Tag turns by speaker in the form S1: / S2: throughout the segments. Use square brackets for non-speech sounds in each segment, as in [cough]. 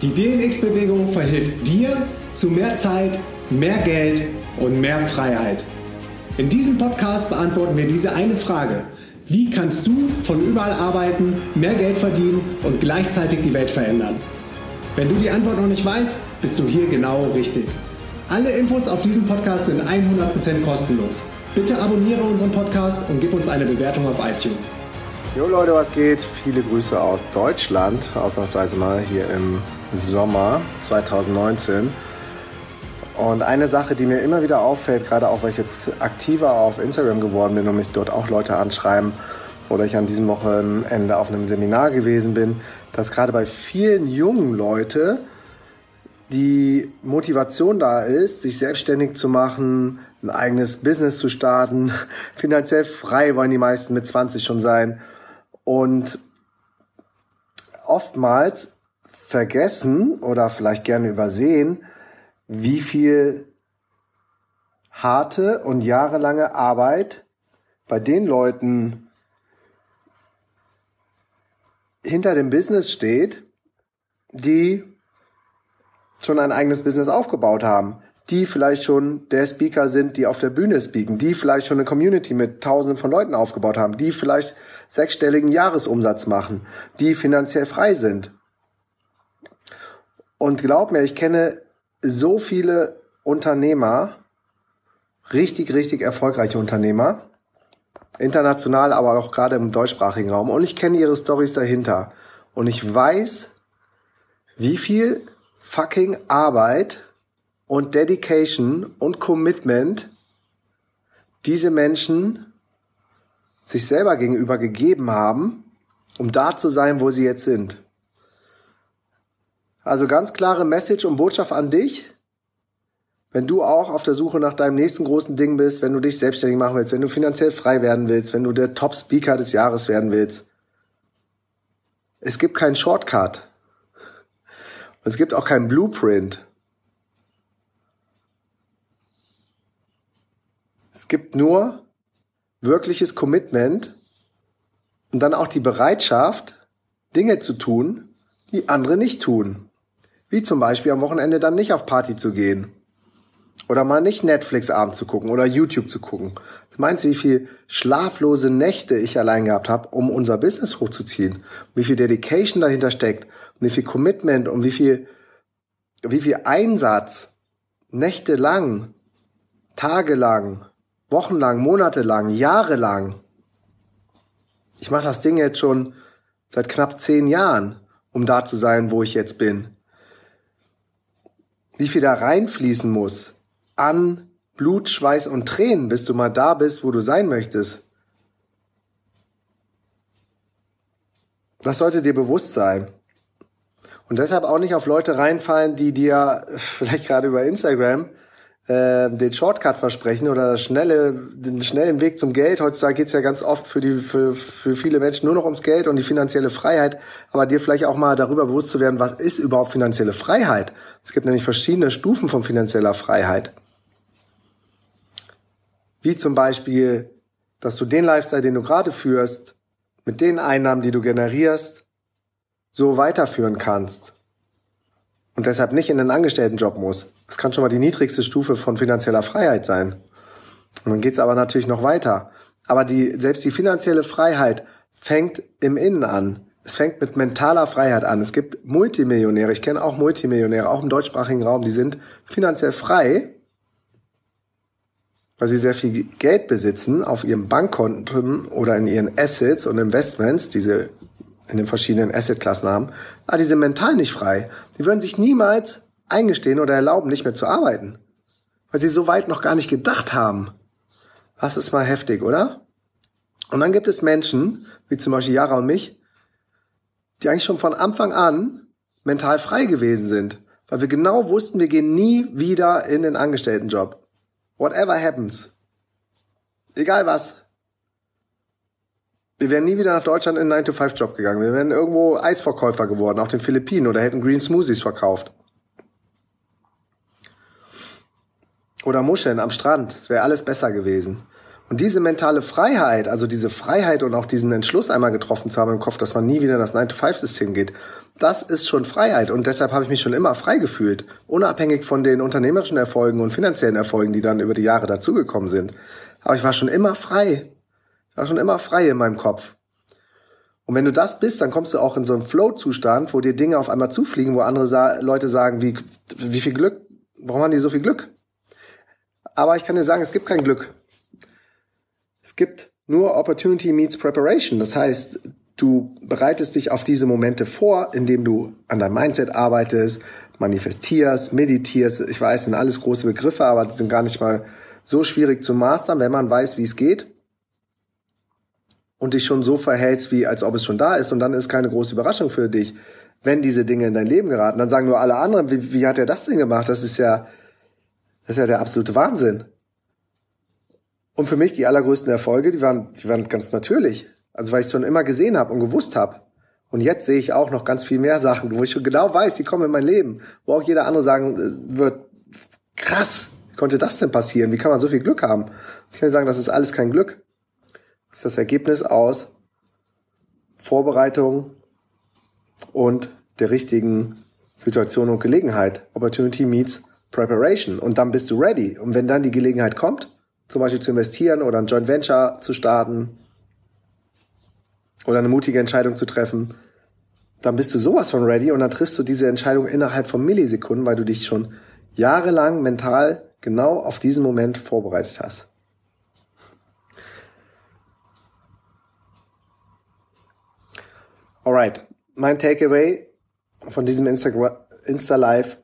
S1: Die DNX-Bewegung verhilft dir zu mehr Zeit, mehr Geld und mehr Freiheit. In diesem Podcast beantworten wir diese eine Frage. Wie kannst du von überall arbeiten, mehr Geld verdienen und gleichzeitig die Welt verändern? Wenn du die Antwort noch nicht weißt, bist du hier genau richtig. Alle Infos auf diesem Podcast sind 100% kostenlos. Bitte abonniere unseren Podcast und gib uns eine Bewertung auf iTunes.
S2: Jo Leute, was geht? Viele Grüße aus Deutschland, ausnahmsweise mal hier im Sommer 2019. Und eine Sache, die mir immer wieder auffällt, gerade auch weil ich jetzt aktiver auf Instagram geworden bin und mich dort auch Leute anschreiben oder ich an diesem Wochenende auf einem Seminar gewesen bin, dass gerade bei vielen jungen Leuten die Motivation da ist, sich selbstständig zu machen, ein eigenes Business zu starten. [laughs] Finanziell frei wollen die meisten mit 20 schon sein. Und oftmals vergessen oder vielleicht gerne übersehen, wie viel harte und jahrelange Arbeit bei den Leuten hinter dem Business steht, die schon ein eigenes Business aufgebaut haben, die vielleicht schon der Speaker sind, die auf der Bühne speaken, die vielleicht schon eine Community mit tausenden von Leuten aufgebaut haben, die vielleicht sechsstelligen Jahresumsatz machen, die finanziell frei sind. Und glaub mir, ich kenne so viele Unternehmer, richtig, richtig erfolgreiche Unternehmer, international, aber auch gerade im deutschsprachigen Raum. Und ich kenne ihre Stories dahinter. Und ich weiß, wie viel fucking Arbeit und Dedication und Commitment diese Menschen sich selber gegenüber gegeben haben, um da zu sein, wo sie jetzt sind. Also ganz klare Message und Botschaft an dich. Wenn du auch auf der Suche nach deinem nächsten großen Ding bist, wenn du dich selbstständig machen willst, wenn du finanziell frei werden willst, wenn du der Top-Speaker des Jahres werden willst. Es gibt keinen Shortcut. Und es gibt auch keinen Blueprint. Es gibt nur wirkliches Commitment und dann auch die Bereitschaft, Dinge zu tun, die andere nicht tun. Wie zum Beispiel am Wochenende dann nicht auf Party zu gehen. Oder mal nicht Netflix abend zu gucken oder YouTube zu gucken. Meinst du, wie viel schlaflose Nächte ich allein gehabt habe, um unser Business hochzuziehen? wie viel Dedication dahinter steckt? Wie viel Commitment und wie viel, wie viel Einsatz nächtelang, tagelang, wochenlang, monatelang, jahrelang. Ich mache das Ding jetzt schon seit knapp zehn Jahren, um da zu sein, wo ich jetzt bin wie viel da reinfließen muss an Blut, Schweiß und Tränen, bis du mal da bist, wo du sein möchtest. Das sollte dir bewusst sein. Und deshalb auch nicht auf Leute reinfallen, die dir vielleicht gerade über Instagram äh, den Shortcut versprechen oder das schnelle, den schnellen Weg zum Geld. Heutzutage geht's ja ganz oft für, die, für, für viele Menschen nur noch ums Geld und die finanzielle Freiheit, aber dir vielleicht auch mal darüber bewusst zu werden, was ist überhaupt finanzielle Freiheit? Es gibt nämlich verschiedene Stufen von finanzieller Freiheit. Wie zum Beispiel, dass du den Lifestyle, den du gerade führst, mit den Einnahmen, die du generierst, so weiterführen kannst und deshalb nicht in den Angestelltenjob muss. Das kann schon mal die niedrigste Stufe von finanzieller Freiheit sein. Und dann geht's aber natürlich noch weiter. Aber die, selbst die finanzielle Freiheit fängt im Innen an. Es fängt mit mentaler Freiheit an. Es gibt Multimillionäre, ich kenne auch Multimillionäre, auch im deutschsprachigen Raum, die sind finanziell frei, weil sie sehr viel Geld besitzen auf ihren Bankkonten oder in ihren Assets und Investments, diese in den verschiedenen Assetklassen haben, aber die sind mental nicht frei. Die würden sich niemals eingestehen oder erlauben, nicht mehr zu arbeiten. Weil sie so weit noch gar nicht gedacht haben. Das ist mal heftig, oder? Und dann gibt es Menschen, wie zum Beispiel Jara und mich, die eigentlich schon von Anfang an mental frei gewesen sind. Weil wir genau wussten, wir gehen nie wieder in den Angestelltenjob. Whatever happens. Egal was. Wir wären nie wieder nach Deutschland in einen 9-to-5-Job gegangen. Wir wären irgendwo Eisverkäufer geworden, auf den Philippinen oder hätten Green Smoothies verkauft. Oder Muscheln am Strand. Es wäre alles besser gewesen. Und diese mentale Freiheit, also diese Freiheit und auch diesen Entschluss einmal getroffen zu haben im Kopf, dass man nie wieder in das 9-to-5-System geht, das ist schon Freiheit und deshalb habe ich mich schon immer frei gefühlt, unabhängig von den unternehmerischen Erfolgen und finanziellen Erfolgen, die dann über die Jahre dazugekommen sind. Aber ich war schon immer frei. War schon immer frei in meinem Kopf. Und wenn du das bist, dann kommst du auch in so einen Flow-Zustand, wo dir Dinge auf einmal zufliegen, wo andere sa Leute sagen, wie, wie viel Glück, warum haben die so viel Glück? Aber ich kann dir sagen, es gibt kein Glück. Es gibt nur Opportunity meets Preparation. Das heißt, du bereitest dich auf diese Momente vor, indem du an deinem Mindset arbeitest, manifestierst, meditierst. Ich weiß, sind alles große Begriffe, aber die sind gar nicht mal so schwierig zu mastern, wenn man weiß, wie es geht und dich schon so verhältst, wie als ob es schon da ist und dann ist keine große Überraschung für dich, wenn diese Dinge in dein Leben geraten. Dann sagen nur alle anderen, wie, wie hat er das denn gemacht? Das ist ja, das ist ja der absolute Wahnsinn. Und für mich die allergrößten Erfolge, die waren, die waren ganz natürlich. Also weil ich es schon immer gesehen habe und gewusst habe. Und jetzt sehe ich auch noch ganz viel mehr Sachen, wo ich schon genau weiß, die kommen in mein Leben. Wo auch jeder andere sagen äh, wird, krass, wie konnte das denn passieren? Wie kann man so viel Glück haben? Ich kann sagen, das ist alles kein Glück. Ist das Ergebnis aus Vorbereitung und der richtigen Situation und Gelegenheit. Opportunity meets Preparation. Und dann bist du ready. Und wenn dann die Gelegenheit kommt, zum Beispiel zu investieren oder ein Joint Venture zu starten oder eine mutige Entscheidung zu treffen, dann bist du sowas von ready und dann triffst du diese Entscheidung innerhalb von Millisekunden, weil du dich schon jahrelang mental genau auf diesen Moment vorbereitet hast. Alright, mein Takeaway von diesem Insta, Insta Live.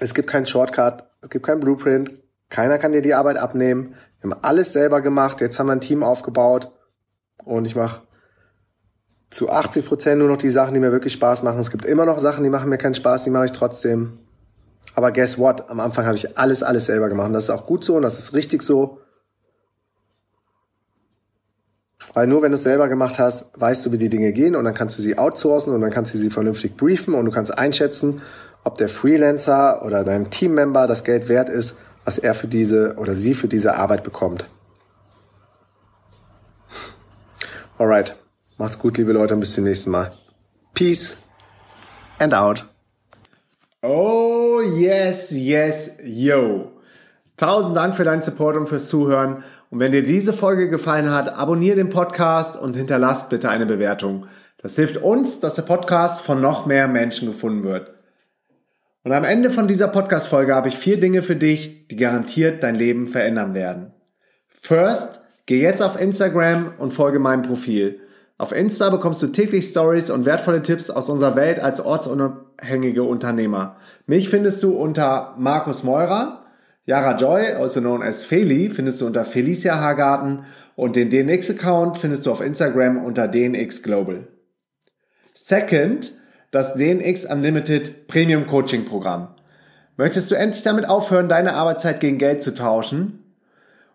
S2: Es gibt keinen Shortcut, es gibt keinen Blueprint, keiner kann dir die Arbeit abnehmen. Wir haben alles selber gemacht. Jetzt haben wir ein Team aufgebaut und ich mache zu 80 Prozent nur noch die Sachen, die mir wirklich Spaß machen. Es gibt immer noch Sachen, die machen mir keinen Spaß, die mache ich trotzdem. Aber guess what? Am Anfang habe ich alles, alles selber gemacht. Und das ist auch gut so und das ist richtig so. Weil nur wenn du es selber gemacht hast, weißt du, wie die Dinge gehen und dann kannst du sie outsourcen und dann kannst du sie vernünftig briefen und du kannst einschätzen, ob der Freelancer oder dein Teammember das Geld wert ist, was er für diese oder sie für diese Arbeit bekommt. Alright. Macht's gut, liebe Leute, und bis zum nächsten Mal. Peace and out.
S1: Oh, yes, yes, yo. Tausend Dank für deinen Support und fürs Zuhören. Und wenn dir diese Folge gefallen hat, abonniere den Podcast und hinterlass bitte eine Bewertung. Das hilft uns, dass der Podcast von noch mehr Menschen gefunden wird. Und am Ende von dieser Podcast-Folge habe ich vier Dinge für dich, die garantiert dein Leben verändern werden. First, geh jetzt auf Instagram und folge meinem Profil. Auf Insta bekommst du täglich Stories und wertvolle Tipps aus unserer Welt als ortsunabhängige Unternehmer. Mich findest du unter Markus Meurer. Yara Joy, also known as Feli, findest du unter Felicia Hagarten und den DNX-Account findest du auf Instagram unter DNX Global. Second, das DNX Unlimited Premium Coaching Programm. Möchtest du endlich damit aufhören, deine Arbeitszeit gegen Geld zu tauschen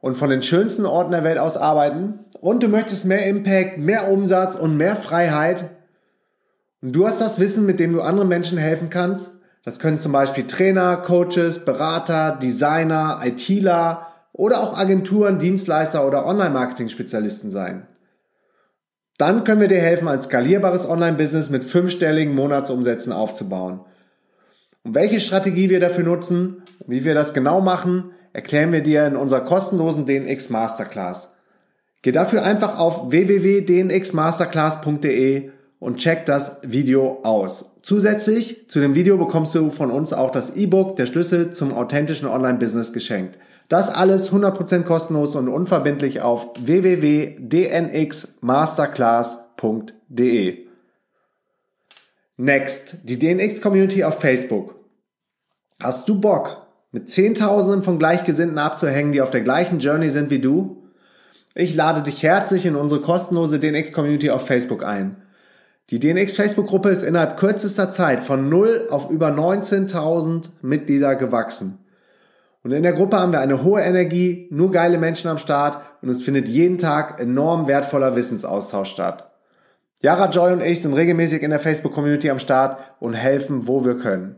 S1: und von den schönsten Orten der Welt aus arbeiten und du möchtest mehr Impact, mehr Umsatz und mehr Freiheit und du hast das Wissen, mit dem du anderen Menschen helfen kannst? Das können zum Beispiel Trainer, Coaches, Berater, Designer, ITler oder auch Agenturen, Dienstleister oder Online-Marketing-Spezialisten sein. Dann können wir dir helfen, ein skalierbares Online-Business mit fünfstelligen Monatsumsätzen aufzubauen. Und welche Strategie wir dafür nutzen und wie wir das genau machen, erklären wir dir in unserer kostenlosen DNX Masterclass. Geh dafür einfach auf www.dnxmasterclass.de und check das Video aus. Zusätzlich zu dem Video bekommst du von uns auch das E-Book Der Schlüssel zum authentischen Online-Business geschenkt. Das alles 100% kostenlos und unverbindlich auf www.dnxmasterclass.de. Next, die DNX Community auf Facebook. Hast du Bock, mit Zehntausenden von Gleichgesinnten abzuhängen, die auf der gleichen Journey sind wie du? Ich lade dich herzlich in unsere kostenlose DNX Community auf Facebook ein. Die DNX Facebook-Gruppe ist innerhalb kürzester Zeit von 0 auf über 19.000 Mitglieder gewachsen. Und in der Gruppe haben wir eine hohe Energie, nur geile Menschen am Start und es findet jeden Tag enorm wertvoller Wissensaustausch statt. Yara Joy und ich sind regelmäßig in der Facebook-Community am Start und helfen, wo wir können.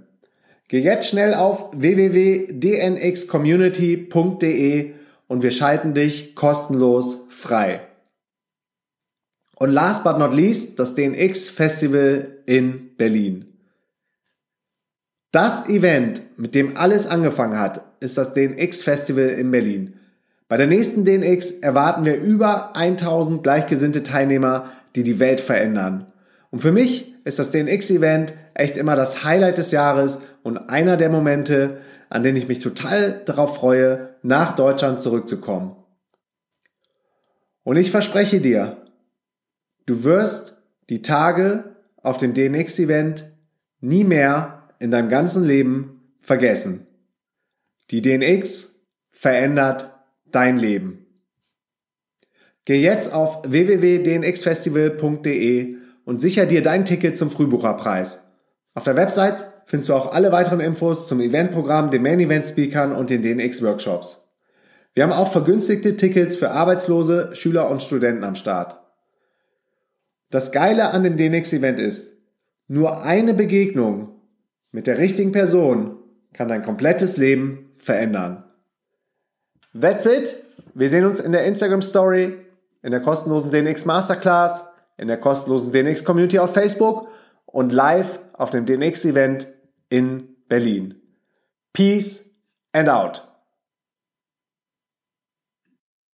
S1: Geh jetzt schnell auf www.dnxcommunity.de und wir schalten dich kostenlos frei. Und last but not least, das DNX Festival in Berlin. Das Event, mit dem alles angefangen hat, ist das DNX Festival in Berlin. Bei der nächsten DNX erwarten wir über 1000 gleichgesinnte Teilnehmer, die die Welt verändern. Und für mich ist das DNX-Event echt immer das Highlight des Jahres und einer der Momente, an denen ich mich total darauf freue, nach Deutschland zurückzukommen. Und ich verspreche dir, du wirst die Tage auf dem DNX-Event nie mehr in deinem ganzen Leben vergessen. Die DNX verändert dein Leben. Geh jetzt auf www.dnxfestival.de und sicher dir dein Ticket zum Frühbucherpreis. Auf der Website findest du auch alle weiteren Infos zum Eventprogramm, den Main Event Speakern und den DNX Workshops. Wir haben auch vergünstigte Tickets für Arbeitslose, Schüler und Studenten am Start. Das Geile an dem DNX Event ist, nur eine Begegnung mit der richtigen Person kann dein komplettes Leben verändern. That's it. Wir sehen uns in der Instagram Story, in der kostenlosen DNX Masterclass, in der kostenlosen DNX Community auf Facebook und live auf dem DNX Event in Berlin. Peace and out.